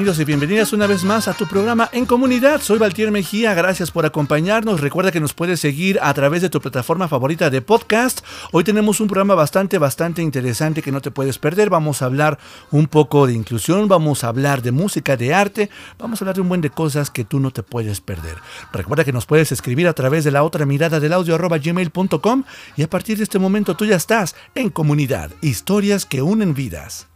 Bienvenidos y bienvenidas una vez más a tu programa En Comunidad. Soy Valtier Mejía, gracias por acompañarnos. Recuerda que nos puedes seguir a través de tu plataforma favorita de podcast. Hoy tenemos un programa bastante, bastante interesante que no te puedes perder. Vamos a hablar un poco de inclusión, vamos a hablar de música, de arte, vamos a hablar de un buen de cosas que tú no te puedes perder. Recuerda que nos puedes escribir a través de la otra mirada del audio arroba gmail.com y a partir de este momento tú ya estás en Comunidad, historias que unen vidas.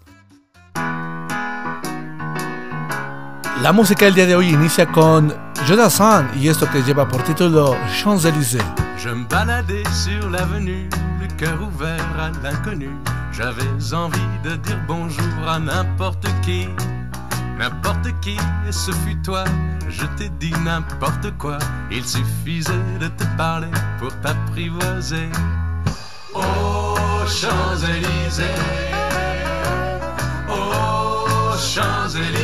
La música del día de hoy inicia con Jonathan y esto que lleva por título Champs-Élysées. Je me baladais sur l'avenue, le cœur ouvert à l'inconnu. J'avais envie de dire bonjour à n'importe qui, n'importe qui, et ce fut toi. Je t'ai dit n'importe quoi, il suffisait de te parler pour t'apprivoiser. Oh, Champs-Élysées, oh, Champs-Élysées.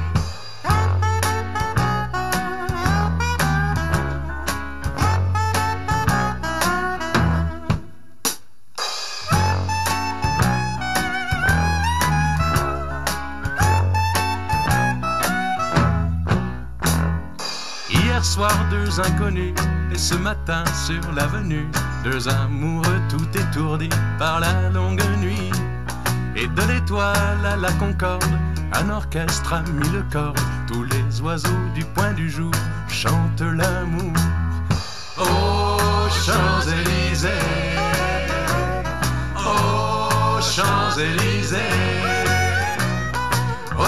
Soir, deux inconnus, et ce matin sur l'avenue, deux amoureux tout étourdis par la longue nuit. Et de l'étoile à la concorde, un orchestre a mis le corps. Tous les oiseaux du point du jour chantent l'amour. Oh Champs-Élysées, oh Champs-Élysées,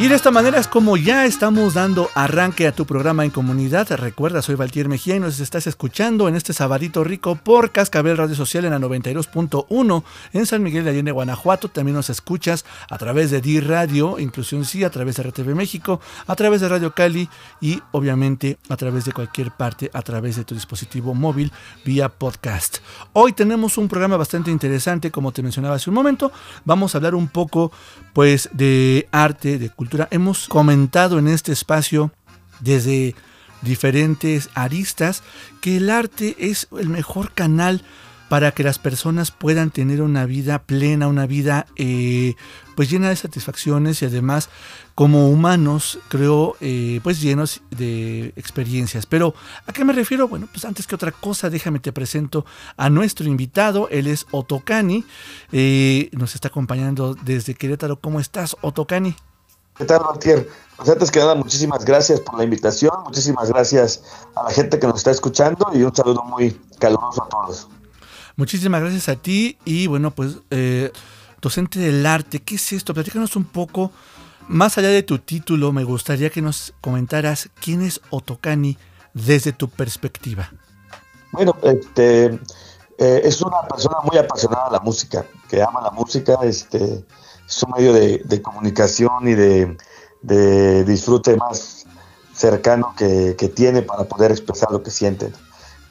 Y de esta manera es como ya estamos dando arranque a tu programa en comunidad. Recuerda, soy Valtier Mejía y nos estás escuchando en este sabadito rico por Cascabel Radio Social en la 92.1 en San Miguel de Allende, Guanajuato. También nos escuchas a través de D Radio, Inclusión Sí, a través de RTV México, a través de Radio Cali y obviamente a través de cualquier parte, a través de tu dispositivo móvil vía podcast. Hoy tenemos un programa bastante interesante, como te mencionaba hace un momento. Vamos a hablar un poco pues de arte, de cultura. Hemos comentado en este espacio desde diferentes aristas, que el arte es el mejor canal para que las personas puedan tener una vida plena, una vida eh, pues llena de satisfacciones y además como humanos creo eh, pues llenos de experiencias. Pero ¿a qué me refiero? Bueno, pues antes que otra cosa déjame te presento a nuestro invitado, él es Otocani, eh, nos está acompañando desde Querétaro. ¿Cómo estás Otocani? ¿Qué tal, Martier? Pues antes que nada, muchísimas gracias por la invitación, muchísimas gracias a la gente que nos está escuchando y un saludo muy caluroso a todos. Muchísimas gracias a ti y bueno, pues eh, docente del arte, ¿qué es esto? Platícanos un poco, más allá de tu título, me gustaría que nos comentaras quién es Otokani desde tu perspectiva. Bueno, este, eh, es una persona muy apasionada a la música, que ama la música, este, es un medio de, comunicación y de, disfrute más cercano que, tiene para poder expresar lo que siente.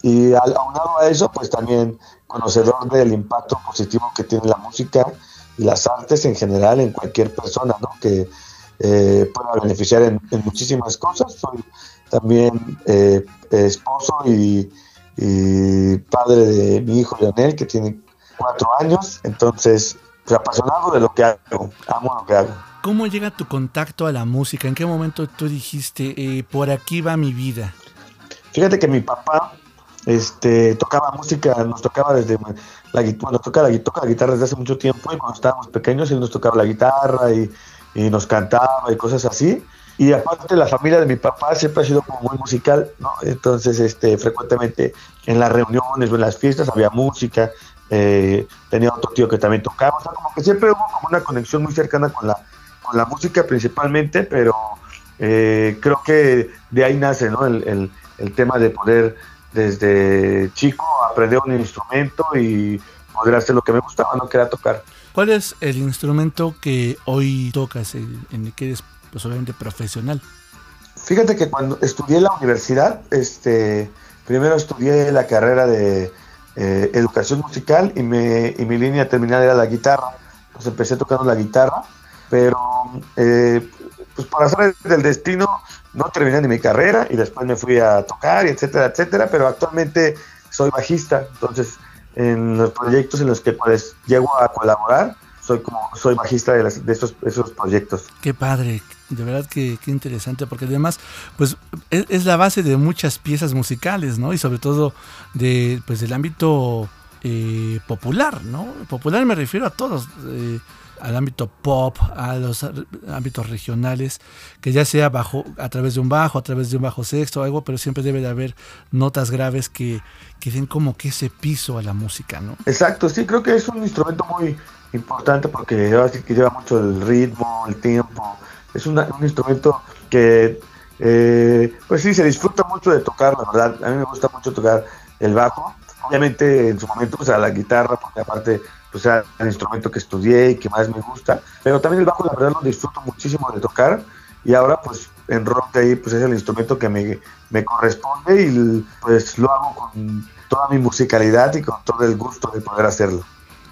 Y aunado a eso, pues también conocedor del impacto positivo que tiene la música y las artes en general en cualquier persona, ¿no? Que eh, pueda beneficiar en, muchísimas cosas. Soy también eh, esposo y, padre de mi hijo Leonel, que tiene cuatro años, entonces pues, apasionado de lo que hago, amo lo que hago. ¿Cómo llega tu contacto a la música? ¿En qué momento tú dijiste, eh, por aquí va mi vida? Fíjate que mi papá este, tocaba música, nos tocaba desde la bueno, toca toca la guitarra desde hace mucho tiempo y cuando estábamos pequeños él nos tocaba la guitarra y, nos cantaba y cosas así. Y aparte la familia de mi papá siempre ha sido como muy musical, ¿no? Entonces, este, frecuentemente en las reuniones o en las fiestas había música, eh, tenía otro tío que también tocaba, o sea, como que siempre hubo como una conexión muy cercana con la, con la música principalmente, pero eh, creo que de ahí nace, ¿no? El, el tema de poder desde chico aprender un instrumento y poder hacer lo que me gustaba, no quería tocar. ¿Cuál es el instrumento que hoy tocas, en el que eres pues, obviamente profesional? Fíjate que cuando estudié en la universidad, este, primero estudié la carrera de eh, educación musical y, me, y mi línea terminal era la guitarra. Entonces empecé tocando la guitarra, pero eh, pues para hacer del destino no terminé ni mi carrera y después me fui a tocar y etcétera, etcétera, pero actualmente soy bajista, entonces en los proyectos en los que pues llego a colaborar, soy como soy bajista de, de esos, esos proyectos. Qué padre, de verdad que qué interesante, porque además pues es, la base de muchas piezas musicales, ¿no? Y sobre todo de pues del ámbito eh, popular, ¿no? Popular me refiero a todos. Eh, al ámbito pop, a los ámbitos regionales, que ya sea bajo, a través de un bajo, a través de un bajo sexto o algo, pero siempre debe de haber notas graves que, que den como que ese piso a la música, ¿no? Exacto, sí, creo que es un instrumento muy importante porque lleva, mucho el ritmo, el tiempo, es un instrumento que, eh, pues sí, se disfruta mucho de tocar, la verdad, a mí me gusta mucho tocar el bajo, obviamente en su momento pues a la guitarra, porque aparte pues era el instrumento que estudié y que más me gusta, pero también el bajo la verdad lo disfruto muchísimo de tocar y ahora pues en rock ahí pues es el instrumento que me, me corresponde y pues lo hago con toda mi musicalidad y con todo el gusto de poder hacerlo.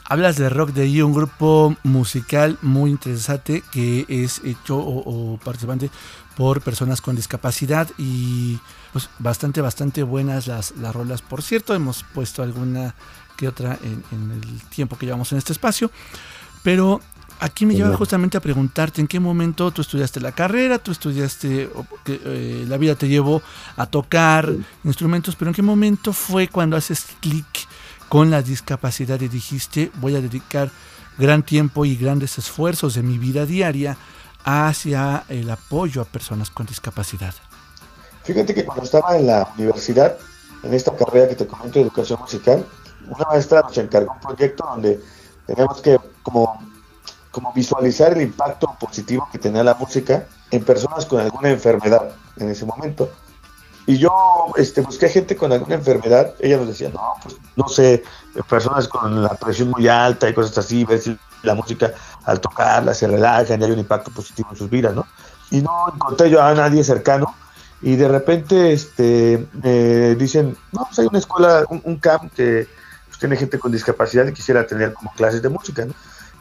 Hablas de Rock de ahí, un grupo musical muy interesante que es hecho o, o, participante por personas con discapacidad y pues bastante, bastante buenas las, las rolas. Por cierto, hemos puesto alguna que otra en, el tiempo que llevamos en este espacio. Pero aquí me lleva justamente a preguntarte en qué momento tú estudiaste la carrera, tú estudiaste, eh, la vida te llevó a tocar instrumentos, pero en qué momento fue cuando haces clic con la discapacidad y dijiste voy a dedicar gran tiempo y grandes esfuerzos de mi vida diaria hacia el apoyo a personas con discapacidad. Fíjate que cuando estaba en la universidad, en esta carrera que te comento educación musical, una maestra nos encargó un proyecto donde tenemos que como, como visualizar el impacto positivo que tenía la música en personas con alguna enfermedad en ese momento. Y yo este, busqué gente con alguna enfermedad, ella nos decía, no, pues no sé, personas con la presión muy alta y cosas así, ver si la música al tocarla se relajan y hay un impacto positivo en sus vidas, ¿no? Y no encontré yo a nadie cercano y de repente este, me dicen, no, pues hay una escuela, un, un camp que pues, tiene gente con discapacidad y quisiera tener como clases de música,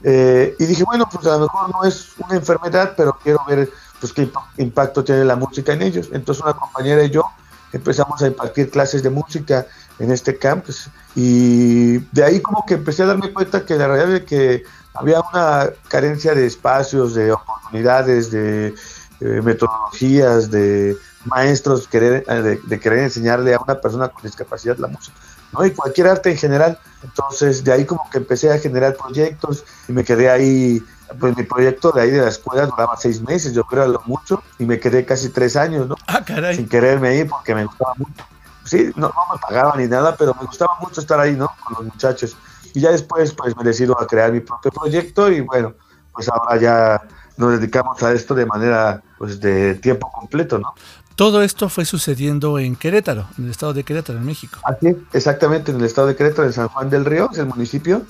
eh, y dije, bueno, pues a lo mejor no es una enfermedad, pero quiero ver pues qué impacto tiene la música en ellos. Entonces una compañera y yo empezamos a impartir clases de música en este campus y de ahí como que empecé a darme cuenta que la realidad es que había una carencia de espacios, de oportunidades, de, metodologías, de maestros querer, de, de, querer enseñarle a una persona con discapacidad la música, ¿no? Y cualquier arte en general. Entonces, de ahí como que empecé a generar proyectos y me quedé ahí pues mi proyecto de ahí de la escuela duraba seis meses, yo creo lo mucho, y me quedé casi tres años, ¿no? Ah, caray. Sin quererme ir porque me gustaba mucho. Sí, no, no me pagaban ni nada, pero me gustaba mucho estar ahí, ¿no? Con los muchachos. Y ya después, pues me decido a crear mi propio proyecto y bueno, pues ahora ya nos dedicamos a esto de manera, pues de tiempo completo, ¿no? Todo esto fue sucediendo en Querétaro, en el estado de Querétaro, en México. Así, exactamente, en el estado de Querétaro, en San Juan del Río, es el municipio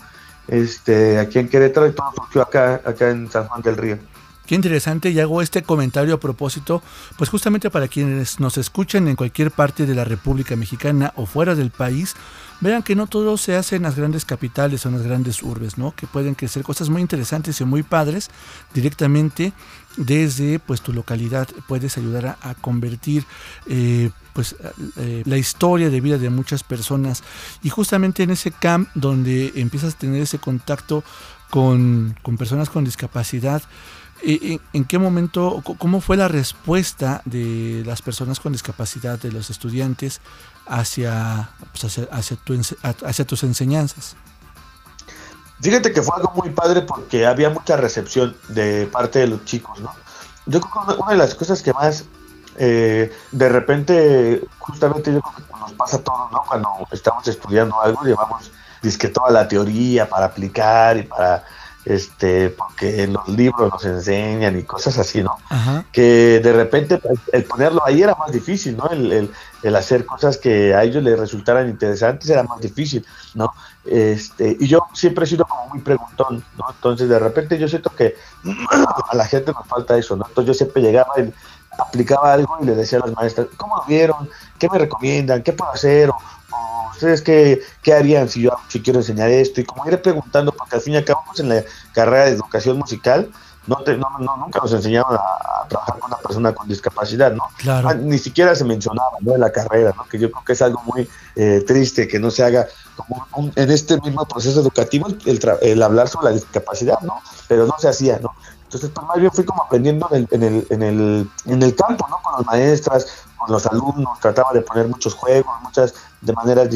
este, aquí en Querétaro y todo surgió acá, acá en San Juan del Río. Qué interesante y hago este comentario a propósito, pues justamente para quienes nos escuchan en cualquier parte de la República Mexicana o fuera del país, vean que no todo se hace en las grandes capitales o en las grandes urbes, ¿no? Que pueden crecer cosas muy interesantes y muy padres directamente desde pues tu localidad puedes ayudar a, convertir eh, pues eh, la historia de vida de muchas personas y justamente en ese camp donde empiezas a tener ese contacto con, con personas con discapacidad ¿En qué momento, cómo fue la respuesta de las personas con discapacidad, de los estudiantes, hacia, pues, hacia, tus enseñanzas? Fíjate que fue algo muy padre porque había mucha recepción de parte de los chicos, ¿no? Yo creo que una de las cosas que más eh, de repente, justamente yo creo que nos pasa todo, ¿no? Cuando estamos estudiando algo, llevamos disque toda la teoría para aplicar y para este, porque los libros nos enseñan y cosas así, ¿no? Que de repente pues, el ponerlo ahí era más difícil, ¿no? El, el, hacer cosas que a ellos les resultaran interesantes era más difícil, ¿no? Este, y yo siempre he sido como muy preguntón, ¿no? Entonces de repente yo siento que a la gente nos falta eso, ¿no? Entonces yo siempre llegaba y aplicaba algo y le decía a las maestras, ¿cómo lo vieron? ¿Qué me recomiendan? ¿Qué puedo hacer? O, ¿ustedes qué, qué, harían si yo si quiero enseñar esto? Y como iré preguntando, porque al fin y al cabo pues, en la carrera de educación musical, no, no, nunca nos enseñaron a, trabajar con una persona con discapacidad, ¿no? Claro. Ah, ni siquiera se mencionaba, ¿no? En la carrera, ¿no? Que yo creo que es algo muy eh, triste que no se haga como en este mismo proceso educativo el, el, hablar sobre la discapacidad, ¿no? Pero no se hacía, ¿no? Entonces, pues más bien fui como aprendiendo en el, en el, en el, en el campo, ¿no? Con las maestras, con los alumnos, trataba de poner muchos juegos, muchas de maneras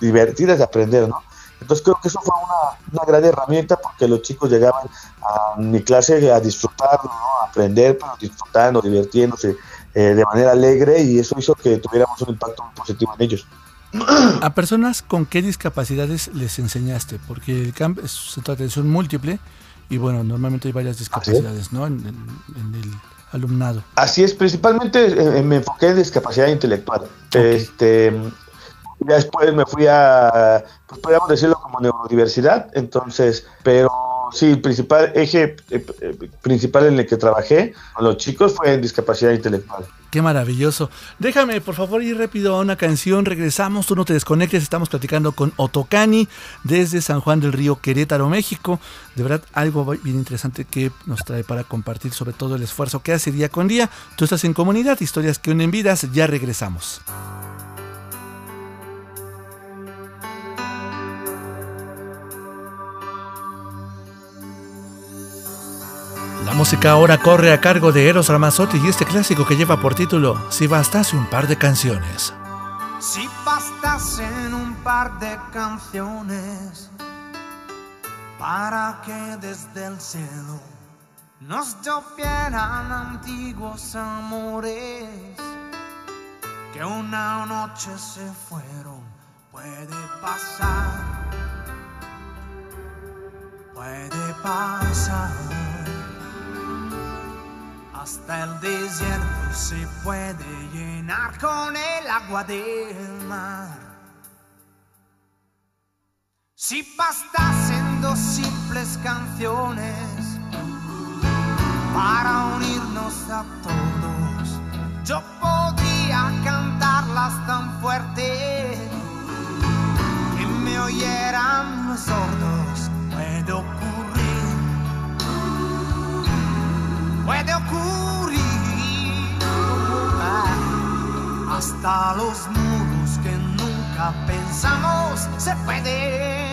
divertidas de aprender, ¿no? Entonces creo que eso fue una, una, gran herramienta porque los chicos llegaban a mi clase a disfrutar, ¿no? a aprender, pero disfrutando, divirtiéndose eh, de manera alegre y eso hizo que tuviéramos un impacto muy positivo en ellos. ¿A personas con qué discapacidades les enseñaste? Porque el camp es centro de atención múltiple y bueno, normalmente hay varias discapacidades, ¿no? En, el alumnado. Así es, principalmente eh, me enfoqué en discapacidad intelectual. Este, después me fui a, pues podríamos decirlo como neurodiversidad, entonces, pero sí, el principal eje eh, eh, principal en el que trabajé con los chicos fue en discapacidad intelectual. Qué maravilloso. Déjame, por favor, ir rápido a una canción. Regresamos, tú no te desconectes. Estamos platicando con Otocani desde San Juan del Río, Querétaro, México. De verdad, algo bien interesante que nos trae para compartir sobre todo el esfuerzo que hace día con día. Tú estás en comunidad, historias que unen vidas. Ya regresamos. La música ahora corre a cargo de Eros Ramazzotti y este clásico que lleva por título Si bastase un par de canciones. Si bastasen un par de canciones para que desde el cielo nos llovieran antiguos amores que una noche se fueron, puede pasar, puede pasar. Hasta el desierto se puede llenar con el agua del mar. Si bastasen dos simples canciones para unirnos a todos, yo podría cantarlas tan fuerte que me oyeran los sordos. Puede puede ocurrir. Hasta los muros que nunca pensamos se pueden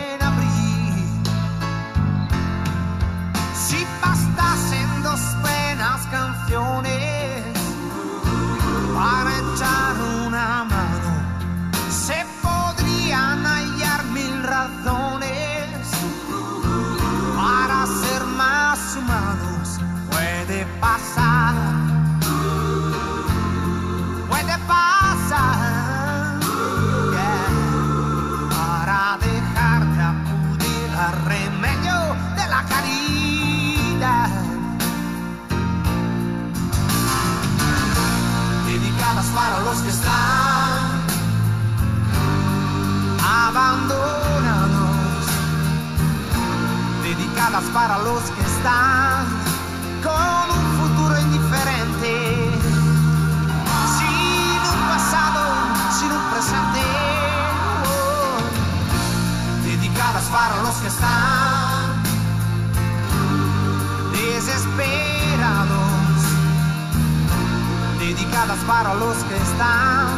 dedicadas para los que están con un futuro indiferente, sin un pasado, sin un presente, dedicadas para los que están desesperados, dedicadas para los que están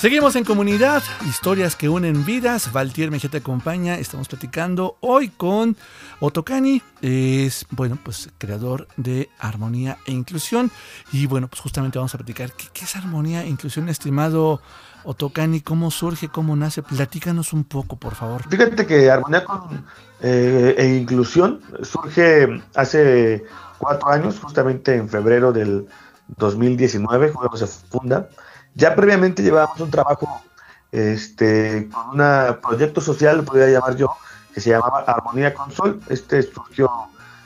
Seguimos en comunidad, historias que unen vidas. Valtier Mejía te acompaña. Estamos platicando hoy con Otokani. Es, bueno, pues creador de Armonía e Inclusión. Y bueno, pues justamente vamos a platicar qué, es Armonía e Inclusión, estimado Otokani. ¿Cómo surge? ¿Cómo nace? Platícanos un poco, por favor. Fíjate que Armonía eh, e Inclusión surge hace cuatro años, justamente en febrero del 2019, cuando se funda. Ya previamente llevábamos un trabajo este, con un proyecto social, lo podría llamar yo, que se llamaba Armonía con Sol. Este surgió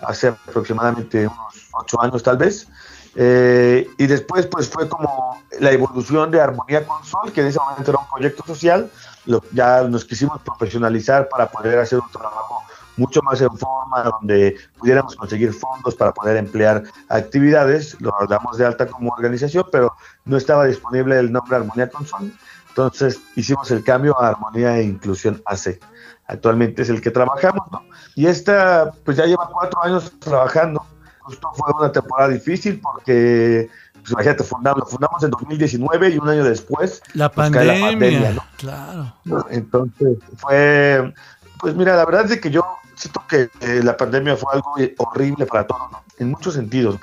hace aproximadamente unos ocho años tal vez. Eh, y después pues fue como la evolución de Armonía con Sol, que en ese momento era un proyecto social. Lo, ya nos quisimos profesionalizar para poder hacer un trabajo mucho más en forma, donde pudiéramos conseguir fondos para poder emplear actividades. Lo damos de alta como organización, pero no estaba disponible el nombre Armonía con Sol. Entonces hicimos el cambio a Armonía e Inclusión AC. actualmente es el que trabajamos, ¿no? Y esta, pues ya lleva cuatro años trabajando. Justo fue una temporada difícil porque, pues imagínate, fundamos, lo fundamos en 2019 y un año después la pues, pandemia, la pandemia, ¿no? claro. Entonces, fue, pues mira, la verdad es que yo siento que eh, la pandemia fue algo horrible para todos, en muchos sentidos.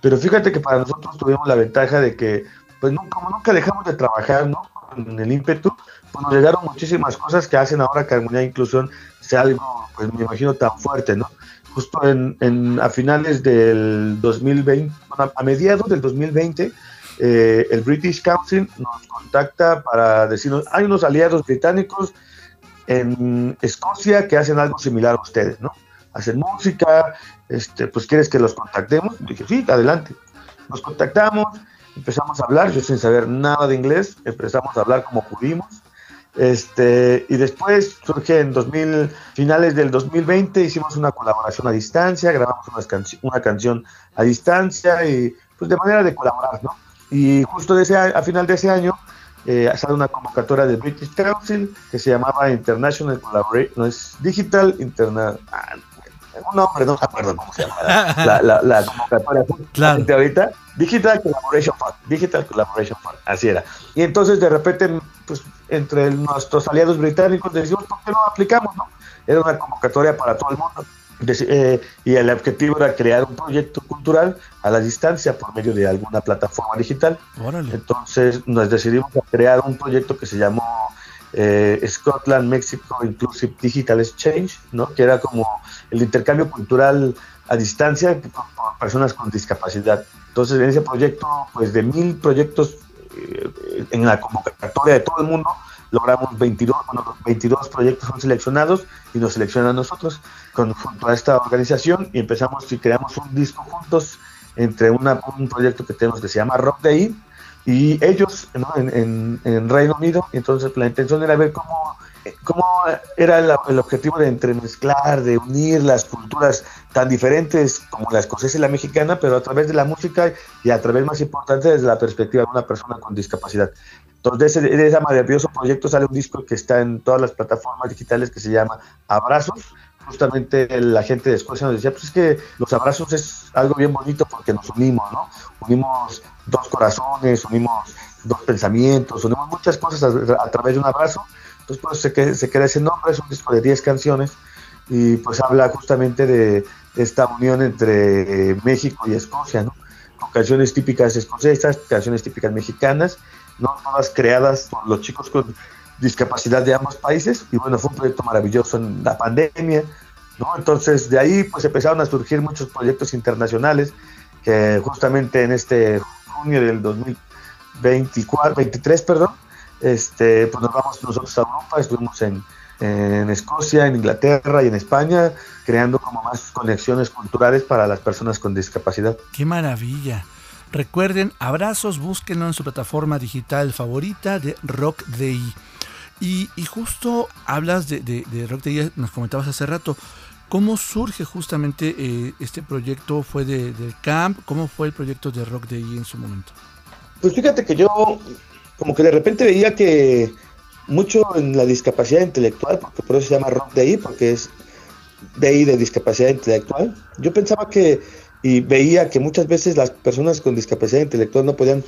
Pero fíjate que para nosotros tuvimos la ventaja de que, pues no, como nunca dejamos de trabajar, ¿no? En el ímpetu, pues nos llegaron muchísimas cosas que hacen ahora que Armonía e Inclusión sea algo, pues me imagino, tan fuerte, ¿no? Justo en, a finales del 2020, bueno, a mediados del 2020, eh, el British Council nos contacta para decirnos, hay unos aliados británicos en Escocia que hacen algo similar a ustedes, ¿no? Hacen música, este, pues quieres que los contactemos. dije, sí, adelante. Nos contactamos, empezamos a hablar, yo sin saber nada de inglés, empezamos a hablar como pudimos. Este, y después surge en 2000, finales del 2020, hicimos una colaboración a distancia, grabamos una, una canción a distancia y pues de manera de colaborar, ¿no? Y justo de ese, a final de ese año eh, sale una convocatoria del British Council que se llamaba International Collaboration, no es Digital Interna, ah, un nombre, no me acuerdo cómo se llama la, la, la convocatoria Claro. ahorita, Digital Collaboration Fund, Digital Collaboration Fund, así era. Y entonces de repente, pues entre nuestros aliados británicos decimos, ¿por qué no aplicamos? no? Era una convocatoria para todo el mundo. Eh, y el objetivo era crear un proyecto cultural a la distancia por medio de alguna plataforma digital. Órale. Entonces nos decidimos a crear un proyecto que se llamó eh, Scotland Mexico Inclusive Digital Exchange, ¿no? que era como el intercambio cultural a distancia por, por personas con discapacidad. Entonces en ese proyecto, pues de mil proyectos eh, en la convocatoria de todo el mundo, logramos 22, bueno, los 22 proyectos son seleccionados y nos seleccionan nosotros con, junto a esta organización y empezamos y creamos un disco juntos entre una, un proyecto que tenemos que se llama Rock Day y ellos ¿no? en, en Reino Unido. Entonces la intención era ver cómo, cómo era el, el objetivo de entremezclar, de unir las culturas tan diferentes como la escocesa y la mexicana, pero a través de la música y a través más importante desde la perspectiva de una persona con discapacidad. Entonces, de ese, maravilloso proyecto sale un disco que está en todas las plataformas digitales que se llama Abrazos. Justamente la gente de Escocia nos decía, pues es que los abrazos es algo bien bonito porque nos unimos, ¿no? Unimos dos corazones, unimos dos pensamientos, unimos muchas cosas a, a través de un abrazo. Entonces, pues se, que, se queda ese nombre, es un disco de 10 canciones y pues habla justamente de esta unión entre eh, México y Escocia, ¿no? Con canciones típicas escocesas, canciones típicas mexicanas, no todas creadas por los chicos con discapacidad de ambos países y bueno, fue un proyecto maravilloso en la pandemia, ¿no? Entonces de ahí pues empezaron a surgir muchos proyectos internacionales que justamente en este junio del 2024, 23, perdón, este, pues nos vamos nosotros a Europa, estuvimos en, en Escocia, en Inglaterra y en España, creando como más conexiones culturales para las personas con discapacidad. ¡Qué maravilla! Recuerden, abrazos, búsquenlo en su plataforma digital favorita de Rock Day. Y, y justo hablas de, de, de, Rock Day, nos comentabas hace rato. ¿Cómo surge justamente eh, este proyecto? ¿Fue de, del camp? ¿Cómo fue el proyecto de Rock Day en su momento? Pues fíjate que yo como que de repente veía que mucho en la discapacidad intelectual, porque por eso se llama Rock Day, porque es Day de discapacidad intelectual. Yo pensaba que y veía que muchas veces las personas con discapacidad intelectual no podían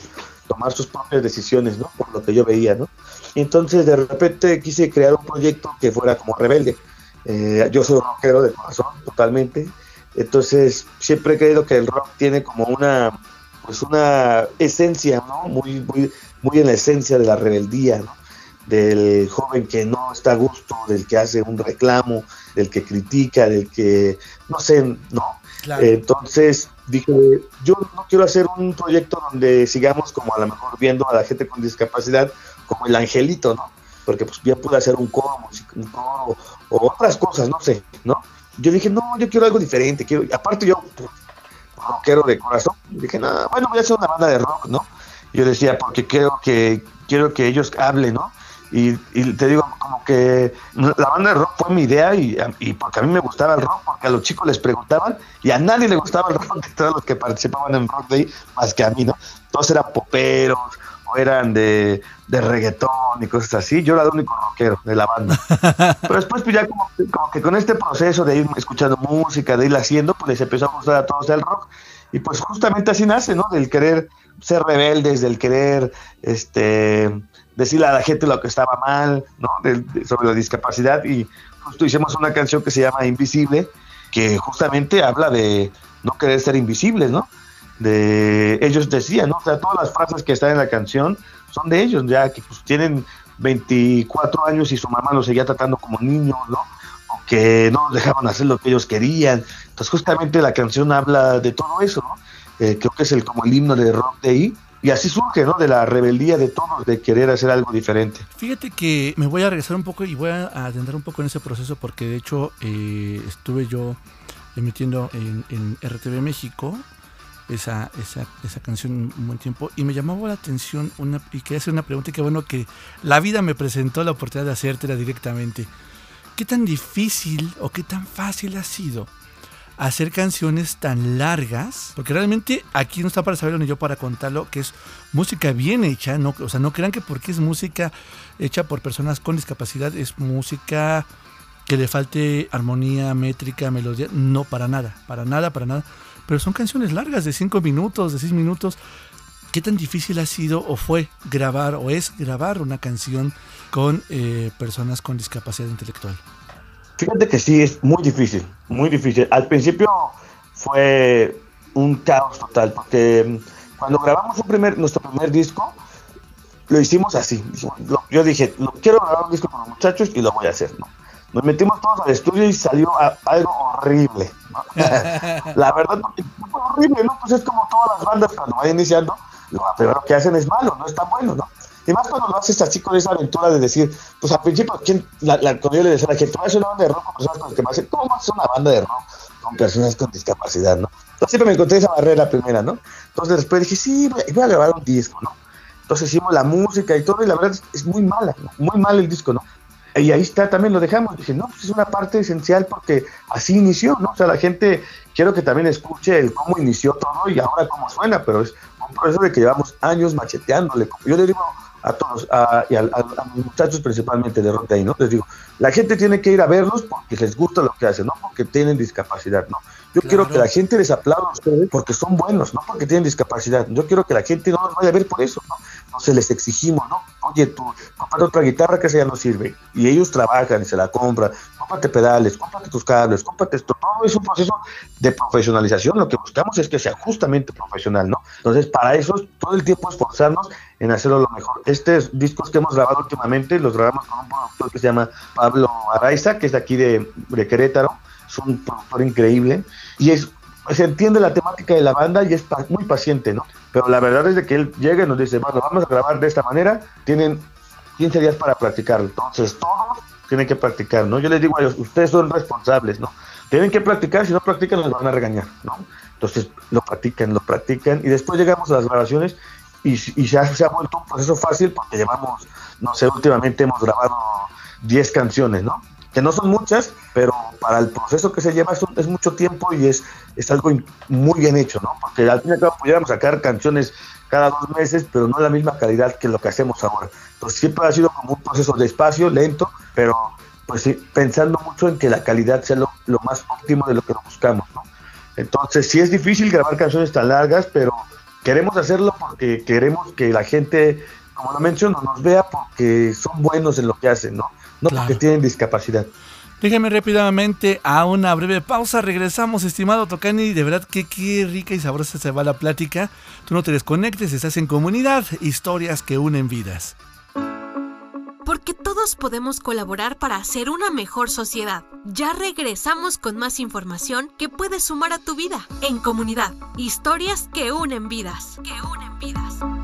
tomar sus propias decisiones, ¿no? Por lo que yo veía, ¿no? Entonces de repente quise crear un proyecto que fuera como rebelde. Eh, yo soy rockero de corazón, totalmente. Entonces siempre he creído que el rock tiene como una, pues una esencia, ¿no? Muy, muy, muy en la esencia de la rebeldía, ¿no? Del joven que no está a gusto, del que hace un reclamo, del que critica, del que, no sé, no, Claro. Entonces dije, yo no quiero hacer un proyecto donde sigamos como a lo mejor viendo a la gente con discapacidad como el angelito, ¿no? Porque pues bien pude hacer un coro, un coro o otras cosas, no sé, ¿no? Yo dije, no, yo quiero algo diferente, quiero, aparte yo, pues, rockero de corazón, dije, no, bueno, voy a hacer una banda de rock, ¿no? Yo decía, porque quiero que, quiero que ellos hablen, ¿no? Y, y, te digo, como que la banda de rock fue mi idea y, y, porque a mí me gustaba el rock, porque a los chicos les preguntaban y a nadie le gustaba el rock de todos los que participaban en Rock Day más que a mí, ¿no? Todos eran poperos o eran de, de reggaetón y cosas así. Yo era el único rockero de la banda. Pero después, pues ya como, como que con este proceso de ir escuchando música, de ir haciendo, pues les empezó a gustar a todos el rock. Y pues justamente así nace, ¿no? Del querer ser rebeldes, del querer este, decirle a la gente lo que estaba mal, ¿no? sobre la discapacidad. Y justo hicimos una canción que se llama Invisible, que justamente habla de no querer ser invisibles, ¿no? De ellos decían, ¿no? O sea, todas las frases que están en la canción son de ellos, ya que pues tienen 24 años y su mamá los seguía tratando como niños, ¿no? O que no dejaban hacer lo que ellos querían. Entonces, justamente la canción habla de todo eso, ¿no? Eh, creo que es el, como el himno de Rock Day. Y así surge, ¿no? De la rebeldía de todos, de querer hacer algo diferente. Fíjate que me voy a regresar un poco y voy a adentrar un poco en ese proceso porque de hecho eh, estuve yo emitiendo en, en RTV México esa, esa, esa, canción un buen tiempo y me llamaba la atención una, y quería hacer una pregunta y qué bueno que la vida me presentó la oportunidad de hacértela directamente. ¿Qué tan difícil o qué tan fácil ha sido hacer canciones tan largas? Porque realmente aquí no está para saberlo ni yo para contarlo, que es música bien hecha, no, o sea, no crean que porque es música hecha por personas con discapacidad es música que le falte armonía, métrica, melodía, no, para nada, para nada, para nada. Pero son canciones largas, de 5 minutos, de 6 minutos. ¿Qué tan difícil ha sido o fue grabar o es grabar una canción con eh, personas con discapacidad intelectual? Fíjate que sí, es muy difícil, muy difícil. Al principio fue un caos total, porque mm, cuando grabamos un primer, nuestro primer disco, lo hicimos así. Yo dije, quiero grabar un disco con los muchachos y lo voy a hacer, ¿no? Nos metimos todos al estudio y salió algo horrible. la verdad, fue horrible, ¿no? Pues es como todas las bandas cuando van iniciando, lo primero que hacen es malo, no es tan bueno, ¿no? Y más cuando lo haces así con esa aventura de decir, pues al principio, ¿quién, la, la, cuando yo le decía a la gente, una banda de rock con personas con discapacidad, ¿cómo vas a hacer una banda de rock con personas con discapacidad, no? Entonces siempre me encontré esa barrera primera, ¿no? Entonces después dije, sí, voy a grabar un disco, ¿no? Entonces hicimos la música y todo, y la verdad es, es muy mala, muy mal el disco, ¿no? Y ahí está, también lo dejamos. Dije, no, pues es una parte esencial porque así inició, ¿no? O sea, la gente, quiero que también escuche el cómo inició todo y ahora cómo suena, pero es un proceso de que llevamos años macheteándole. Yo le digo a todos, a, y a, a, mis muchachos principalmente de Rock ¿no? Les digo, la gente tiene que ir a verlos porque les gusta lo que hacen, no porque tienen discapacidad, ¿no? Yo claro. quiero que la gente les aplaude a ustedes porque son buenos, no porque tienen discapacidad. Yo quiero que la gente no los vaya a ver por eso, ¿no? Entonces les exigimos, ¿no? Oye, tú, cómprate otra guitarra que esa ya no sirve. Y ellos trabajan y se la compran. Cómprate pedales, cómprate tus cables, cómprate esto. Todo es un proceso de profesionalización. Lo que buscamos es que sea justamente profesional, ¿no? Entonces, para eso, todo el tiempo esforzarnos en hacerlo lo mejor. Estos discos que hemos grabado últimamente los grabamos con un productor que se llama Pablo Araiza, que es de aquí de, de Querétaro. Es un productor increíble y es se entiende la temática de la banda y es muy paciente, ¿no? Pero la verdad es de que él llega y nos dice, bueno, vamos a grabar de esta manera, tienen 15 días para practicarlo. Entonces, todos tienen que practicar, ¿no? Yo les digo a ellos, ustedes son responsables, ¿no? Tienen que practicar, si no practican nos van a regañar, ¿no? Entonces, lo practican, lo practican y después llegamos a las grabaciones y, y ha, se ha vuelto un proceso fácil porque llevamos, no sé, últimamente hemos grabado 10 canciones, ¿no? Que no son muchas, pero para el proceso que se lleva es, mucho tiempo y es, es algo muy bien hecho, ¿no? Porque al fin y al cabo pudiéramos sacar canciones cada dos meses, pero no la misma calidad que lo que hacemos ahora. Entonces siempre ha sido como un proceso despacio, lento, pero pues sí, pensando mucho en que la calidad sea lo más óptimo de lo que buscamos, ¿no? Entonces sí es difícil grabar canciones tan largas, pero queremos hacerlo porque queremos que la gente, como lo menciono, nos vea porque son buenos en lo que hacen, ¿no? No claro. porque tienen discapacidad. Déjame rápidamente a una breve pausa. Regresamos, estimado Tocani. De verdad que qué rica y sabrosa se va la plática. Tú no te desconectes, estás en comunidad. Historias que unen vidas. Porque todos podemos colaborar para hacer una mejor sociedad. Ya regresamos con más información que puede sumar a tu vida. En comunidad. Historias que unen vidas. Que unen vidas.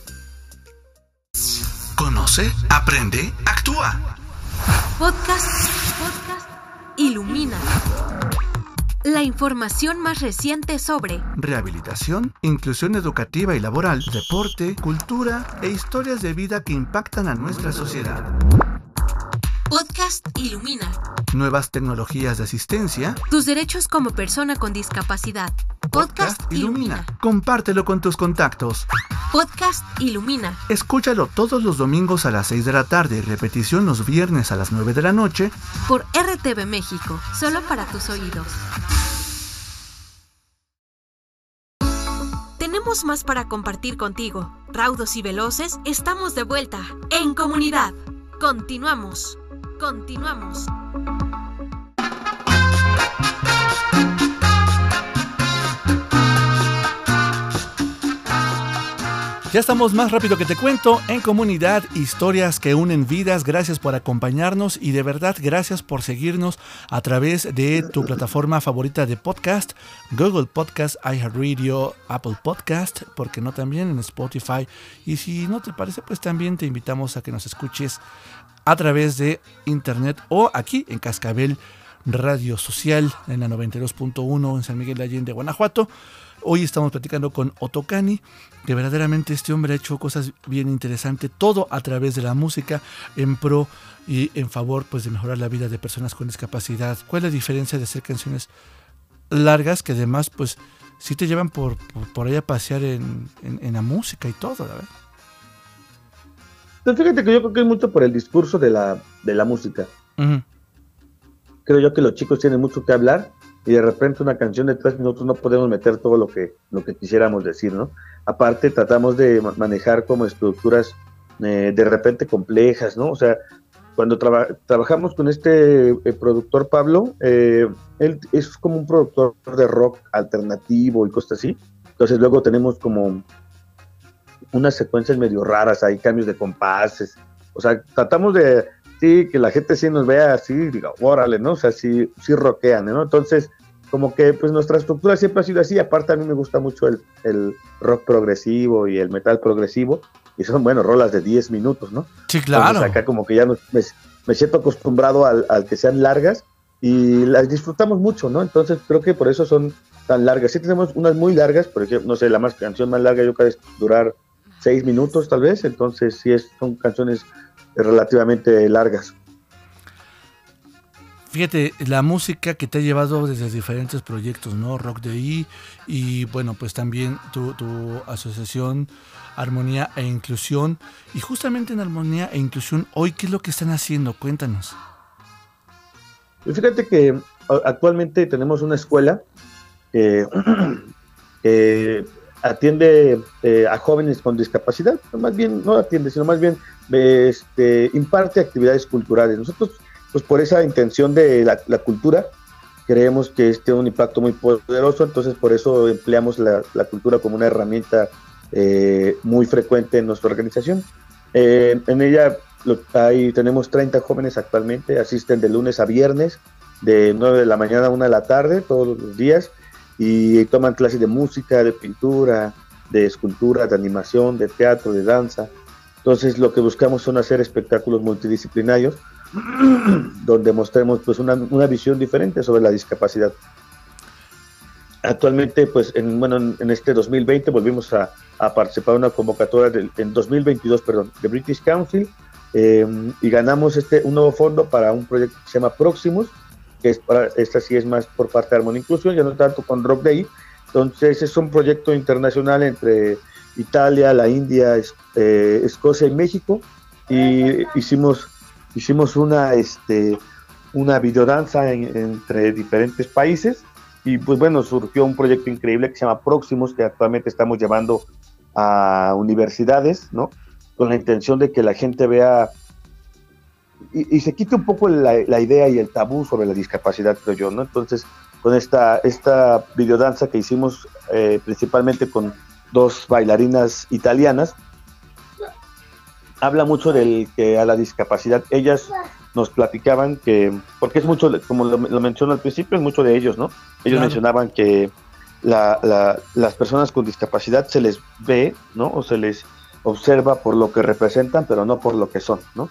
Conoce, aprende, actúa. Podcast, podcast, ilumina. La información más reciente sobre Rehabilitación, inclusión educativa y laboral, deporte, cultura e historias de vida que impactan a nuestra sociedad. Podcast Ilumina. Nuevas tecnologías de asistencia. Tus derechos como persona con discapacidad. Podcast, Ilumina. Compártelo con tus contactos. Podcast Ilumina. Escúchalo todos los domingos a las 6 de la tarde y repetición los viernes a las 9 de la noche. Por RTV México. Solo para tus oídos. Tenemos más para compartir contigo. Raudos y veloces, estamos de vuelta. En comunidad. Continuamos. Continuamos. Ya estamos más rápido que te cuento en comunidad, historias que unen vidas. Gracias por acompañarnos y de verdad gracias por seguirnos a través de tu plataforma favorita de podcast, Google Podcast, iHeartRadio, Apple Podcast, porque no también en Spotify. Y si no te parece, pues también te invitamos a que nos escuches a través de internet o aquí en Cascabel Radio Social en la 92.1 en San Miguel de Allende, Guanajuato. Hoy estamos platicando con Otokani, que verdaderamente este hombre ha hecho cosas bien interesantes, todo a través de la música en pro y en favor pues, de mejorar la vida de personas con discapacidad. ¿Cuál es la diferencia de hacer canciones largas que además pues sí te llevan por, ahí a pasear en, en, la música y todo, ¿verdad? Pues fíjate que yo creo que es mucho por el discurso de la, de la música. Uh -huh. Creo yo que los chicos tienen mucho que hablar y de repente una canción de tres minutos no podemos meter todo lo que, lo que quisiéramos decir, ¿no? Aparte tratamos de manejar como estructuras eh, de repente complejas, ¿no? O sea, cuando traba trabajamos con este eh, productor Pablo, eh, él es como un productor de rock alternativo y cosas así, entonces luego tenemos como unas secuencias medio raras, hay cambios de compases, o sea, tratamos de sí, que la gente sí nos vea así, diga, órale, ¿no? O sea, sí, sí rockean, ¿no? Entonces, como que pues nuestra estructura siempre ha sido así, aparte a mí me gusta mucho el, el rock progresivo y el metal progresivo, y son, bueno, rolas de 10 minutos, ¿no? Sí, claro. Entonces, acá como que ya nos, me, me, siento acostumbrado al, al, que sean largas y las disfrutamos mucho, ¿no? Entonces creo que por eso son tan largas. Sí tenemos unas muy largas, por ejemplo, no sé, la más canción más larga yo creo que es durar 6 minutos tal vez, entonces sí es, son canciones relativamente largas. Fíjate, la música que te ha llevado desde diferentes proyectos, ¿no? Rock de I y bueno, pues también tu, tu, asociación Armonía e Inclusión. Y justamente en Armonía e Inclusión, hoy, ¿qué es lo que están haciendo? Cuéntanos. Fíjate que actualmente tenemos una escuela que, que atiende eh, a jóvenes con discapacidad, más bien no atiende, sino más bien este, imparte actividades culturales. Nosotros, pues por esa intención de la, cultura, creemos que es tiene un impacto muy poderoso, entonces por eso empleamos la, cultura como una herramienta eh, muy frecuente en nuestra organización. Eh, en ella lo, tenemos 30 jóvenes actualmente, asisten de lunes a viernes, de 9 de la mañana a 1 de la tarde, todos los días, y toman clases de música, de pintura, de escultura, de animación, de teatro, de danza. Entonces lo que buscamos son hacer espectáculos multidisciplinarios donde mostremos pues una, una, visión diferente sobre la discapacidad. Actualmente, pues en, bueno, en este 2020 volvimos a, a participar en una convocatoria del, en 2022, perdón, de British Council eh, y ganamos este un nuevo fondo para un proyecto que se llama Proximus, que es para, esta sí es más por parte de Armonía Inclusión, ya no tanto con Rock Day. Entonces es un proyecto internacional entre Italia, la India, eh, Escocia y México. Y hicimos hicimos una este una videodanza en, entre diferentes países. Y pues bueno surgió un proyecto increíble que se llama Próximos que actualmente estamos llevando a universidades no con la intención de que la gente vea y, y se quite un poco la, la, idea y el tabú sobre la discapacidad creo yo no entonces con esta esta videodanza que hicimos eh, principalmente con dos bailarinas italianas habla mucho del que a la discapacidad, ellas nos platicaban que, porque es mucho, como lo, lo menciono al principio, es mucho de ellos, ¿no? Ellos claro. mencionaban que la, la, las personas con discapacidad se les ve, ¿no? O se les, observa por lo que representan, pero no por lo que son, ¿no?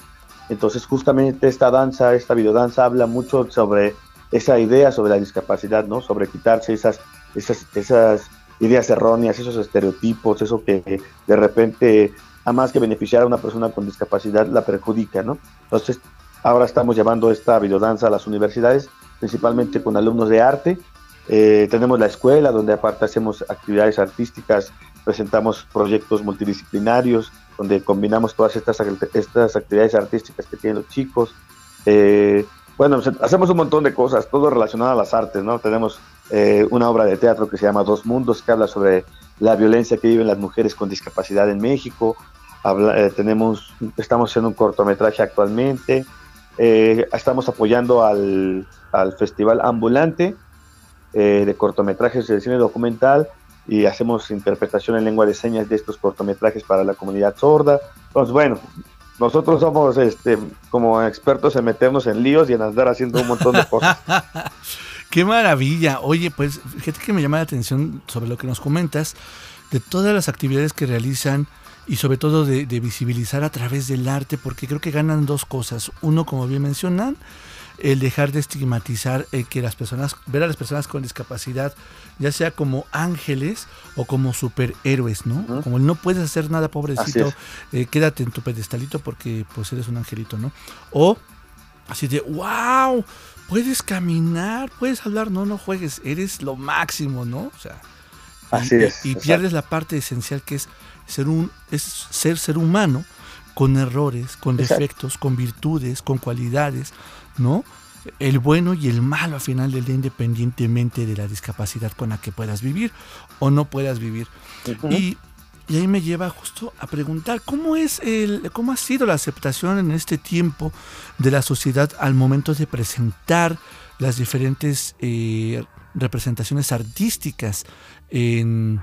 Entonces justamente esta danza, esta videodanza habla mucho sobre esa idea sobre la discapacidad, ¿no? Sobre quitarse esas, esas, esas ideas erróneas, esos estereotipos, eso que de repente, a más que beneficiar a una persona con discapacidad, la perjudica, ¿no? Entonces, ahora estamos llevando esta videodanza a las universidades, principalmente con alumnos de arte. Eh, tenemos la escuela, donde aparte hacemos actividades artísticas, presentamos proyectos multidisciplinarios, donde combinamos todas estas, estas actividades artísticas que tienen los chicos. Eh, bueno, hacemos un montón de cosas, todo relacionado a las artes, ¿no? Tenemos eh, una obra de teatro que se llama Dos Mundos, que habla sobre la violencia que viven las mujeres con discapacidad en México. Eh, tenemos, estamos haciendo un cortometraje actualmente. Estamos apoyando al, al Festival Ambulante de cortometrajes de cine documental y hacemos interpretación en lengua de señas de estos cortometrajes para la comunidad sorda. Entonces, bueno, nosotros somos este como expertos en meternos en líos y en andar haciendo un montón de cosas. Qué maravilla. Oye, pues fíjate que me llama la atención sobre lo que nos comentas, de todas las actividades que realizan y sobre todo de, de visibilizar a través del arte, porque creo que ganan dos cosas. Uno, como bien mencionan, el dejar de estigmatizar eh, que las personas, ver a las personas con discapacidad, ya sea como ángeles o como superhéroes, ¿no? Como no puedes hacer nada, pobrecito, eh, quédate en tu pedestalito porque pues eres un angelito, ¿no? O así de, wow, puedes caminar, puedes hablar, no, no juegues, eres lo máximo, ¿no? O sea, así y, es, y pierdes la parte esencial que es ser un, es ser ser humano con errores, con defectos, con virtudes, con cualidades, ¿no? El bueno y el malo al final del día, independientemente de la discapacidad con la que puedas vivir o no puedas vivir. y, y, ahí me lleva justo a preguntar cómo es el, cómo ha sido la aceptación en este tiempo de la sociedad al momento de presentar las diferentes eh, representaciones artísticas en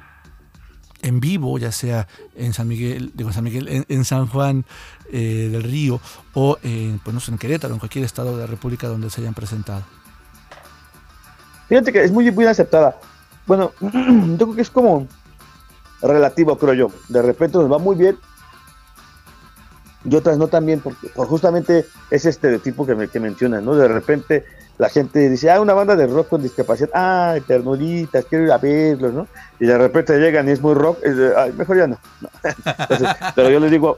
en vivo, ya sea en San Miguel, digo San Miguel, en, San Juan eh, del Río o en, pues no sé, en Querétaro, en cualquier estado de la República donde se hayan presentado. Fíjate que es muy bien aceptada. Bueno, yo creo que es como relativo, creo yo. De repente nos va muy bien y otras no tan bien, porque, por justamente ese estereotipo que, me, que mencionas, ¿no? De repente la gente dice, ah, una banda de rock con discapacidad, ah, ternuritas, quiero ir a verlos, ¿no? Y de repente llegan y es muy rock, ay, mejor ya no. pero yo les digo,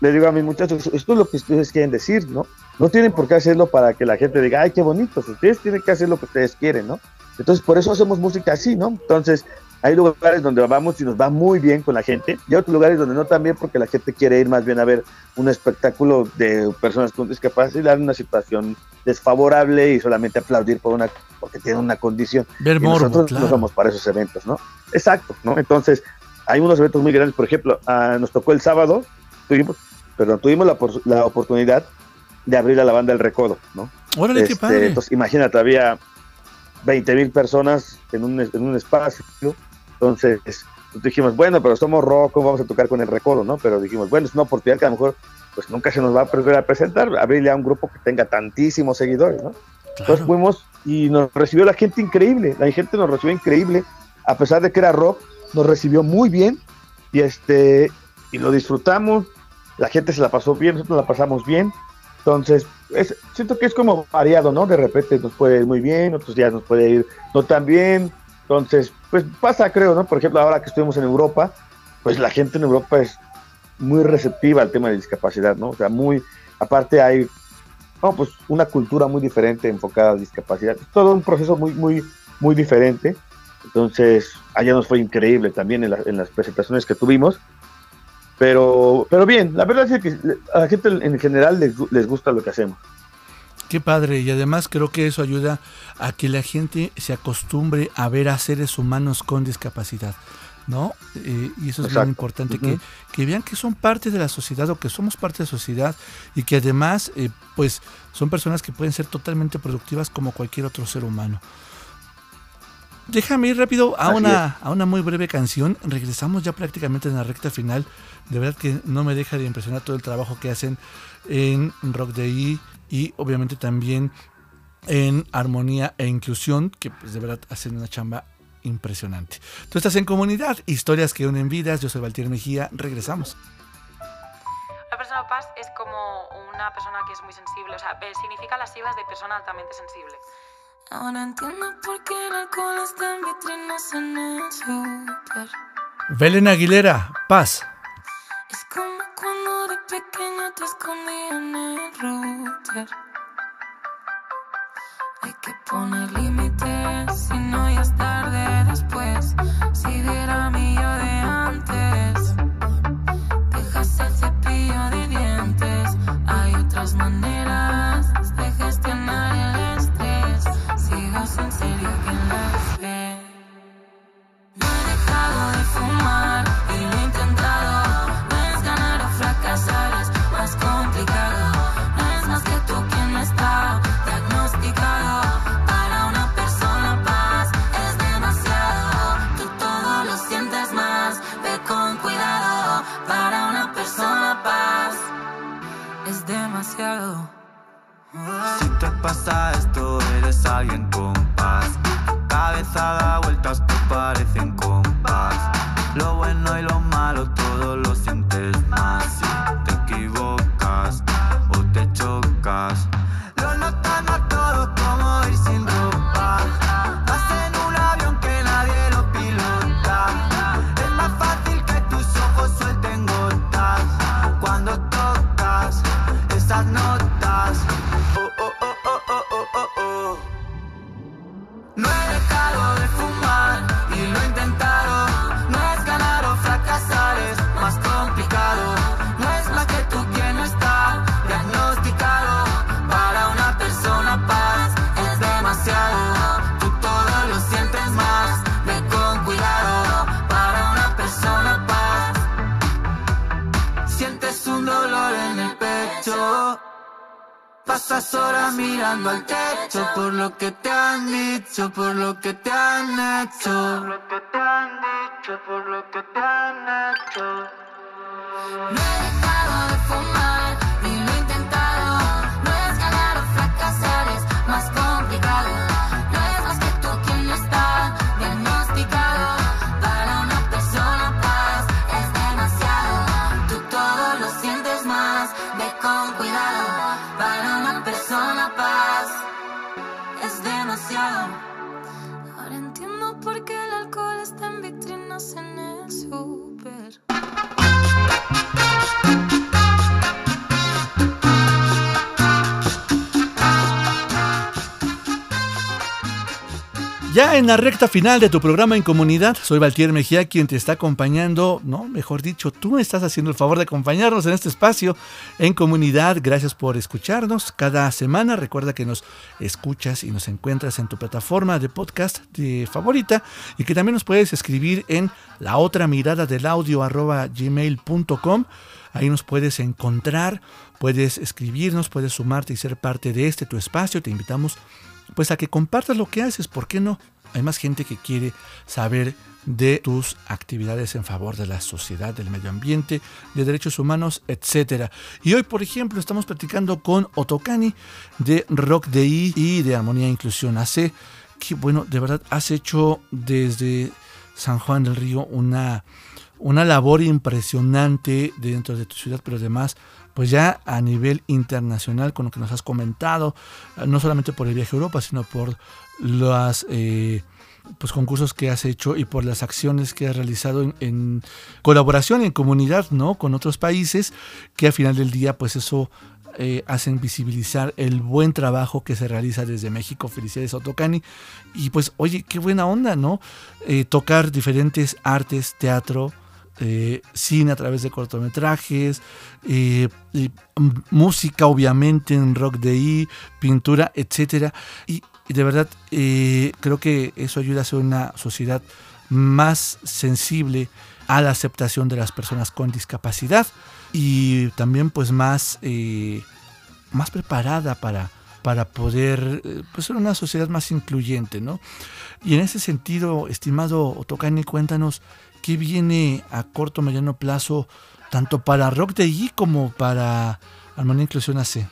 les digo a mis muchachos, esto es lo que ustedes quieren decir, ¿no? No tienen por qué hacerlo para que la gente diga, ay, qué bonito, ustedes tienen que hacer lo que ustedes quieren, ¿no? Entonces, por eso hacemos música así, ¿no? Entonces, hay lugares donde vamos y nos va muy bien con la gente, y otros lugares donde no tan bien porque la gente quiere ir más bien a ver un espectáculo de personas con discapacidad en una situación desfavorable y solamente aplaudir por una porque tienen una condición. Ver nosotros claro. no somos para esos eventos, ¿no? Exacto, ¿no? Entonces, hay unos eventos muy grandes, por ejemplo, uh, nos tocó el sábado, tuvimos, perdón, tuvimos la, la, oportunidad de abrir a la banda El Recodo, ¿no? Órale, este, qué padre. Entonces, imagínate, había 20 mil personas en un, en un espacio, entonces dijimos, bueno, pero somos rock, ¿cómo vamos a tocar con el recodo, no? Pero dijimos, bueno, es una oportunidad que a lo mejor pues nunca se nos va a volver a presentar, abrirle a un grupo que tenga tantísimos seguidores, ¿no? Claro. Entonces fuimos y nos recibió la gente increíble, la gente nos recibió increíble, a pesar de que era rock, nos recibió muy bien y este y lo disfrutamos, la gente se la pasó bien, nosotros la pasamos bien, entonces es, siento que es como variado, ¿no? De repente nos puede ir muy bien, otros días nos puede ir no tan bien, entonces pues pasa creo, ¿no? Por ejemplo ahora que estuvimos en Europa, pues la gente en Europa es muy receptiva al tema de discapacidad, ¿no? O sea, muy, aparte hay, no, pues una cultura muy diferente enfocada a discapacidad, todo un proceso muy, muy, muy diferente. Entonces, allá nos fue increíble también en, en las presentaciones que tuvimos. Pero, pero bien, la verdad es que a la gente en general les, les gusta lo que hacemos. Qué padre, y además creo que eso ayuda a que la gente se acostumbre a ver a seres humanos con discapacidad. ¿no? Eh, y eso es muy importante, uh -huh. que, que, vean que son parte de la sociedad o que somos parte de la sociedad y que además, eh, pues, son personas que pueden ser totalmente productivas como cualquier otro ser humano. Déjame ir rápido a una, a una muy breve canción. Regresamos ya prácticamente en la recta final. De verdad que no me deja de impresionar todo el trabajo que hacen en Rock Day y obviamente también en Armonía e Inclusión, que pues de verdad hacen una chamba impresionante. Tú estás en comunidad, historias que unen vidas. Yo soy Valtier Mejía. Regresamos. La persona paz es como una persona que es muy sensible, o sea, significa las siglas de persona altamente sensible. Ahora entiendo por qué el alcohol está en vitrinas en el super. Belén Aguilera, paz. Dolor en el pecho. Pasas horas mirando al techo por lo que te han dicho, por lo que te han hecho. Por lo que te han dicho, por lo que te han hecho. No he dejado de fumar Ya en la recta final de tu programa en comunidad, soy Valtier Mejía quien te está acompañando, no, mejor dicho, tú me estás haciendo el favor de acompañarnos en este espacio en comunidad. Gracias por escucharnos cada semana. Recuerda que nos escuchas y nos encuentras en tu plataforma de podcast de favorita y que también nos puedes escribir en la otra mirada del audio arroba gmail.com. Ahí nos puedes encontrar, puedes escribirnos, puedes sumarte y ser parte de este tu espacio. Te invitamos pues a que compartas lo que haces, ¿por qué no? Hay más gente que quiere saber de tus actividades en favor de la sociedad, del medio ambiente, de derechos humanos, etc. Y hoy, por ejemplo, estamos platicando con Otokani de Rock DI y de Armonía e Inclusión AC, que bueno, de verdad has hecho desde San Juan del Río una, una labor impresionante dentro de tu ciudad, pero además pues ya a nivel internacional con lo que nos has comentado, no solamente por el viaje a Europa, sino por los eh, pues concursos que has hecho y por las acciones que has realizado en, en, colaboración en comunidad ¿no? con otros países, que al final del día pues eso eh, hacen visibilizar el buen trabajo que se realiza desde México. Felicidades Otocani. Y pues oye, qué buena onda, ¿no? Eh, tocar diferentes artes, teatro, eh, cine a través de cortometrajes, eh, música obviamente en rock de I, pintura, etc. Y, de verdad eh, creo que eso ayuda a ser una sociedad más sensible a la aceptación de las personas con discapacidad y también pues más, más preparada para, para poder pues, ser una sociedad más incluyente, ¿no? Y en ese sentido, estimado Otocani, cuéntanos qué viene a corto mediano plazo tanto para Rock de I como para Armonía Inclusión AC.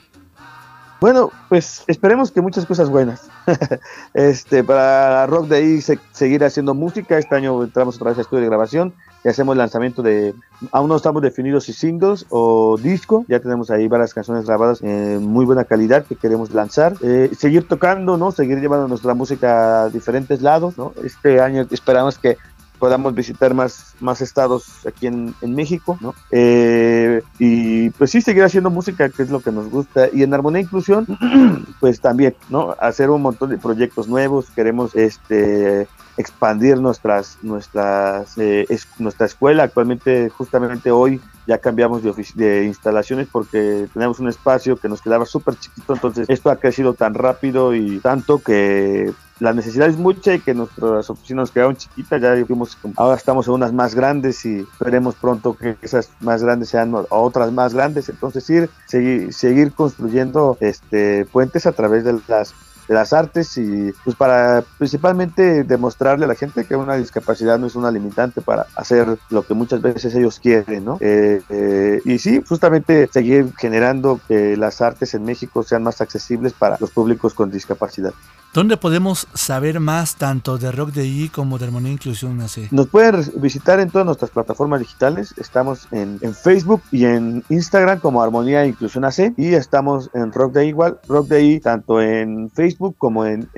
Bueno, pues esperemos que muchas cosas buenas. este, para Rock de ahí seguir haciendo música. Este año entramos otra vez a estudio de grabación y hacemos lanzamiento de. Aún no estamos definidos si singles o disco. Ya tenemos ahí varias canciones grabadas en muy buena calidad que queremos lanzar. Eh, seguir tocando, ¿no? Seguir llevando nuestra música a diferentes lados, ¿no? Este año esperamos que podamos visitar más, más estados aquí en, en México, ¿no? Eh, y pues sí, seguir haciendo música, que es lo que nos gusta. Y en Armonía e Inclusión, pues también, ¿no? Hacer un montón de proyectos nuevos, queremos este expandir nuestras, nuestras, eh, nuestra escuela. Actualmente, justamente hoy, ya cambiamos de, de instalaciones porque tenemos un espacio que nos quedaba súper chiquito. Entonces, esto ha crecido tan rápido y tanto que la necesidad es mucha y que nuestras oficinas nos quedaron chiquitas, ya fuimos, ahora estamos en unas más grandes y esperemos pronto que esas más grandes sean otras más grandes, entonces ir, seguir, seguir construyendo este puentes a través de las de las artes y pues para principalmente demostrarle a la gente que una discapacidad no es una limitante para hacer lo que muchas veces ellos quieren, ¿no? Eh, eh, y sí, justamente seguir generando que las artes en México sean más accesibles para los públicos con discapacidad. ¿Dónde podemos saber más tanto de Rock de I como de Armonía Inclusión AC? Nos pueden visitar en todas nuestras plataformas digitales. Estamos en, Facebook y en Instagram como Armonía Inclusión AC y estamos en Rock de I igual, Rock de I tanto en Facebook como en,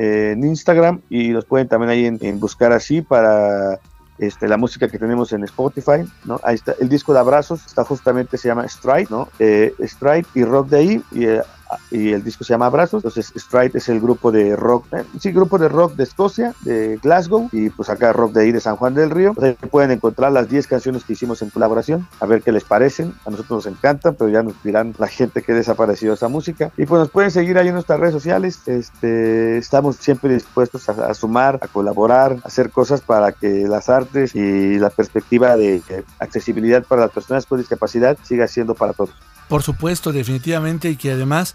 Instagram y los pueden también ahí en, buscar así para este, la música que tenemos en Spotify, ¿no? Ahí está, el disco de abrazos, está justamente, se llama Stride, ¿no? Eh, Stride y Rock de y eh, y el disco se llama Abrazos. Entonces, Stride es el grupo de rock, eh, sí, grupo de rock de Escocia, de Glasgow, y pues acá rock de ahí de San Juan del Río. pueden encontrar las 10 canciones que hicimos en colaboración, a ver qué les parecen. A nosotros nos encantan, pero ya nos dirán la gente que ha desaparecido esa música. Y pues nos pueden seguir ahí en nuestras redes sociales. Este, estamos siempre dispuestos a, sumar, a colaborar, a hacer cosas para que las artes y la perspectiva de accesibilidad para las personas con discapacidad siga siendo para todos. Por supuesto, definitivamente, y que además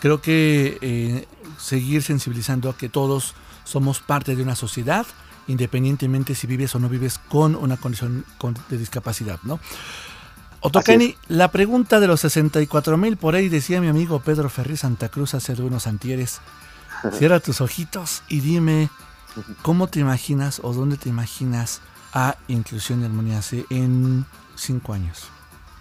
creo que eh, seguir sensibilizando a que todos somos parte de una sociedad, independientemente si vives o no vives con una condición de discapacidad, ¿no? Otocani, la pregunta de los 64 mil, por ahí decía mi amigo Pedro Ferri Santa Cruz hace unos antieres. Cierra tus ojitos y dime cómo te imaginas o dónde te imaginas a Inclusión y Armonía C en cinco años.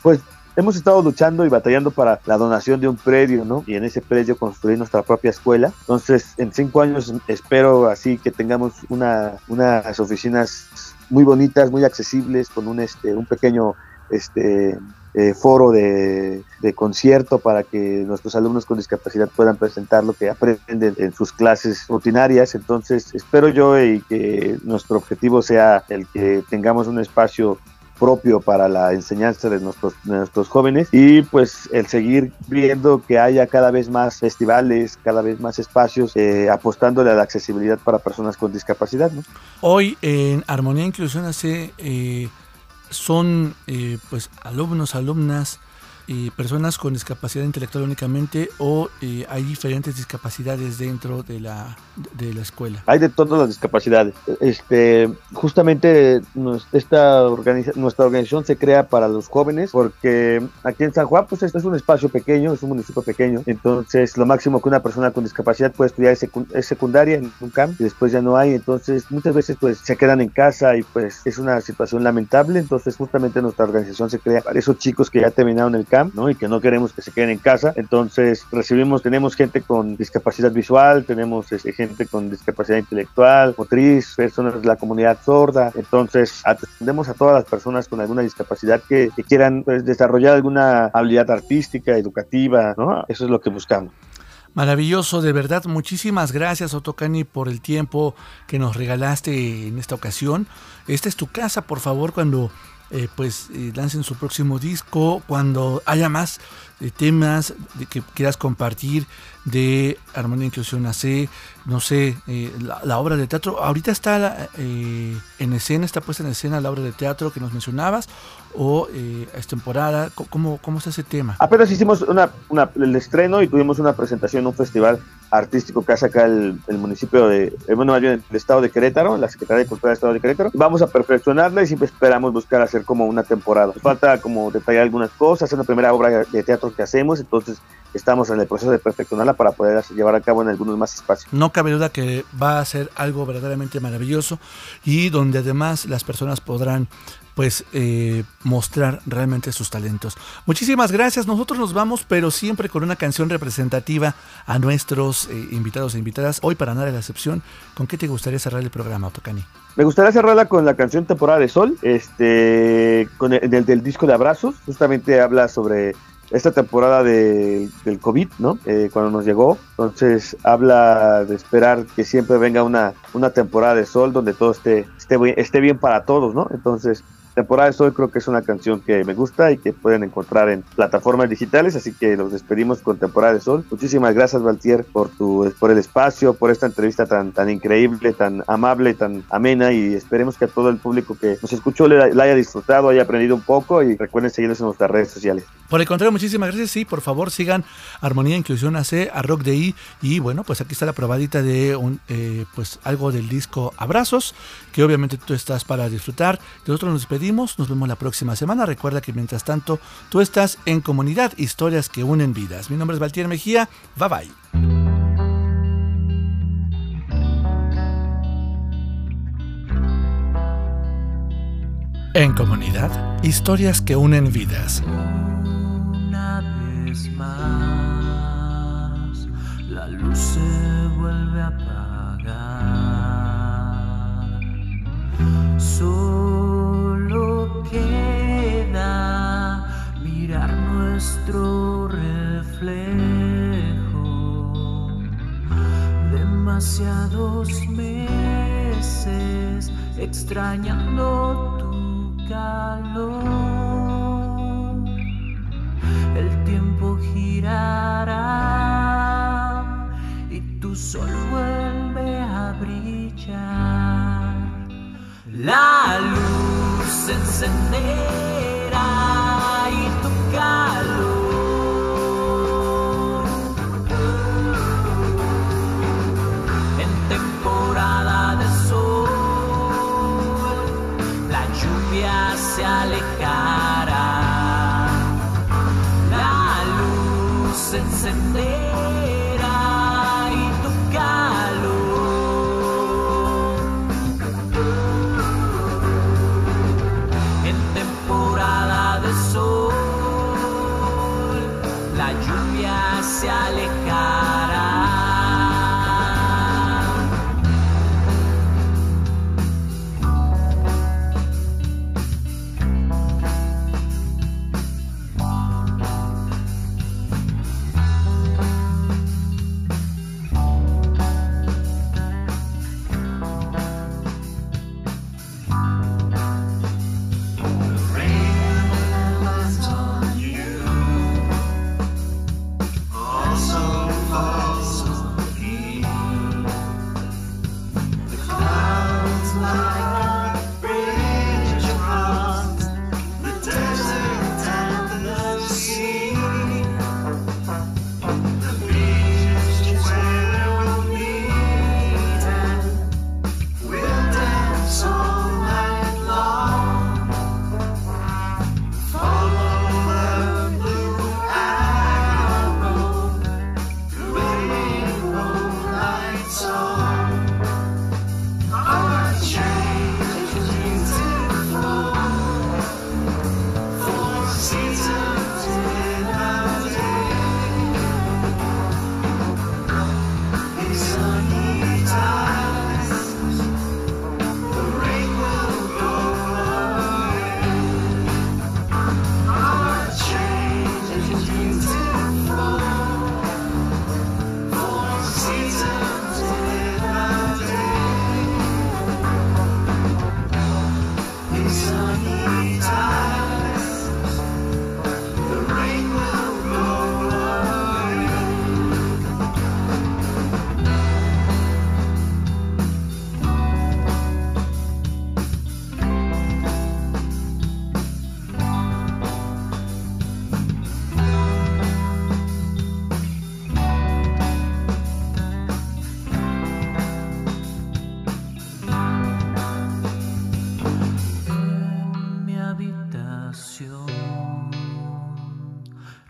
Pues hemos estado luchando y batallando para la donación de un predio, ¿no? Y en ese predio construir nuestra propia escuela. Entonces, en cinco años espero así que tengamos una, unas oficinas muy bonitas, muy accesibles, con un, este, un pequeño este, eh, foro de, de, concierto para que nuestros alumnos con discapacidad puedan presentar lo que aprenden en sus clases rutinarias. Entonces, espero yo y que nuestro objetivo sea el que tengamos un espacio propio para la enseñanza de nuestros, jóvenes y pues el seguir viendo que haya cada vez más festivales, cada vez más espacios eh, apostándole a la accesibilidad para personas con discapacidad. Hoy en Armonía e Inclusión hace eh, son eh, pues alumnos, alumnas personas con discapacidad intelectual únicamente o eh, hay diferentes discapacidades dentro de la, de la escuela? Hay de todas las discapacidades. Este, justamente esta organiza, nuestra organización se crea para los jóvenes porque aquí en San Juan pues este es un espacio pequeño, es un municipio pequeño, entonces lo máximo que una persona con discapacidad puede estudiar es, secundaria en un camp y después ya no hay, entonces muchas veces pues se quedan en casa y pues es una situación lamentable, entonces justamente nuestra organización se crea para esos chicos que ya terminaron el camp y que no queremos que se queden en casa. Entonces recibimos, tenemos gente con discapacidad visual, tenemos este, gente con discapacidad intelectual, motriz, personas de la comunidad sorda. Entonces atendemos a todas las personas con alguna discapacidad que, quieran pues, desarrollar alguna habilidad artística, educativa, ¿no? Eso es lo que buscamos. Maravilloso, de verdad, muchísimas gracias Otocani por el tiempo que nos regalaste en esta ocasión. Esta es tu casa, por favor, cuando eh, pues eh, lancen su próximo disco, cuando haya más eh, temas de que quieras compartir de Armonía Inclusión AC, no sé, la, obra de teatro. Ahorita está en escena, está puesta en escena la obra de teatro que nos mencionabas, o es temporada, ¿cómo, cómo está ese tema? Apenas hicimos una, el estreno y tuvimos una presentación en un festival artístico que hace acá el, municipio de, bueno, el estado de Querétaro, la Secretaría de Cultura del Estado de Querétaro. Vamos a perfeccionarla y siempre esperamos buscar hacer como una temporada. Falta como detallar algunas cosas, es la primera obra de teatro que hacemos, entonces estamos en el proceso de perfeccionarla para poder llevar a cabo en algunos más espacios. No cabe duda que va a ser algo verdaderamente maravilloso y donde además las personas podrán pues eh, mostrar realmente sus talentos. Muchísimas gracias. Nosotros nos vamos, pero siempre con una canción representativa a nuestros eh, invitados e invitadas. Hoy para nada de la excepción, ¿con qué te gustaría cerrar el programa, Tocani? Me gustaría cerrarla con la canción Temporada de Sol, este, con el, del, del disco de Abrazos. Justamente habla sobre esta temporada de, del COVID, ¿no? Eh, cuando nos llegó. Entonces habla de esperar que siempre venga una, una temporada de sol donde todo esté, esté, esté bien para todos, ¿no? Entonces Temporada de Sol creo que es una canción que me gusta y que pueden encontrar en plataformas digitales, así que los despedimos con Temporada de Sol. Muchísimas gracias, Valtier, por tu por el espacio, por esta entrevista tan tan increíble, tan amable, tan amena y esperemos que a todo el público que nos escuchó la haya disfrutado, haya aprendido un poco y recuerden seguirnos en nuestras redes sociales. Por el contrario, muchísimas gracias. Sí, por favor, sigan Armonía Inclusión AC, a Rock I y bueno, pues aquí está la probadita de un eh, pues algo del disco Abrazos, que obviamente tú estás para disfrutar. Nosotros nos despedimos nos vemos la próxima semana. Recuerda que mientras tanto tú estás en comunidad, historias que unen vidas. Mi nombre es Valtier Mejía. Bye bye. En comunidad, historias que unen vidas. Una vez más, nuestro reflejo. Demasiados meses extrañando tu calor. El tiempo girará y tu sol vuelve a brillar. La luz se encenderá y tu calor.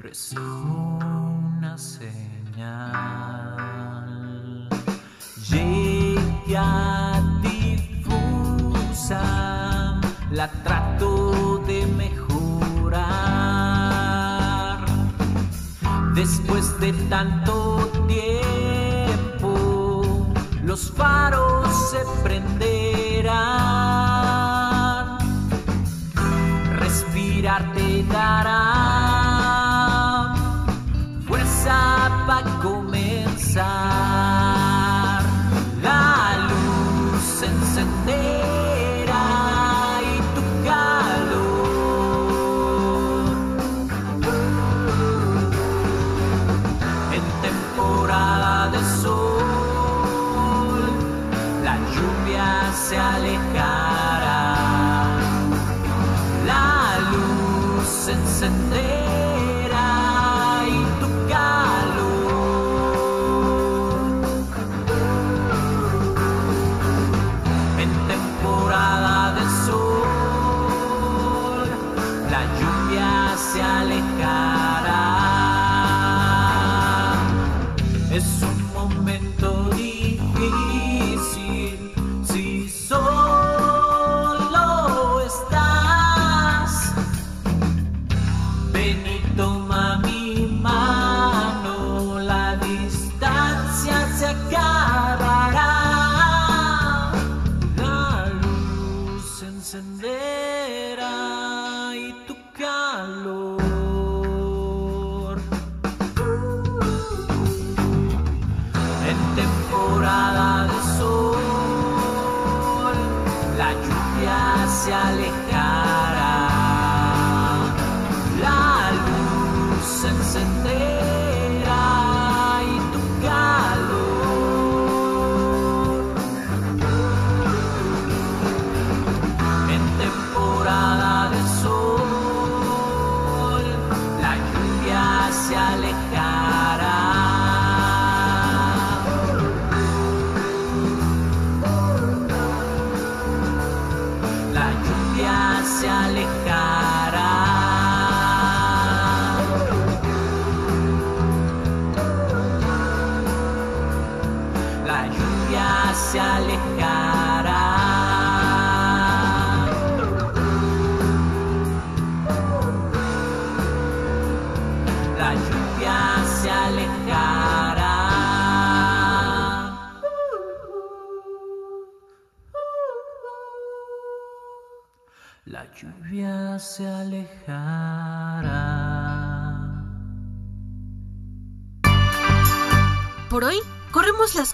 Recibo una señal. Llega difusa, la trato de mejorar. Después de tanto tiempo, los faros se prenderán. Respirar te dará sap a començar.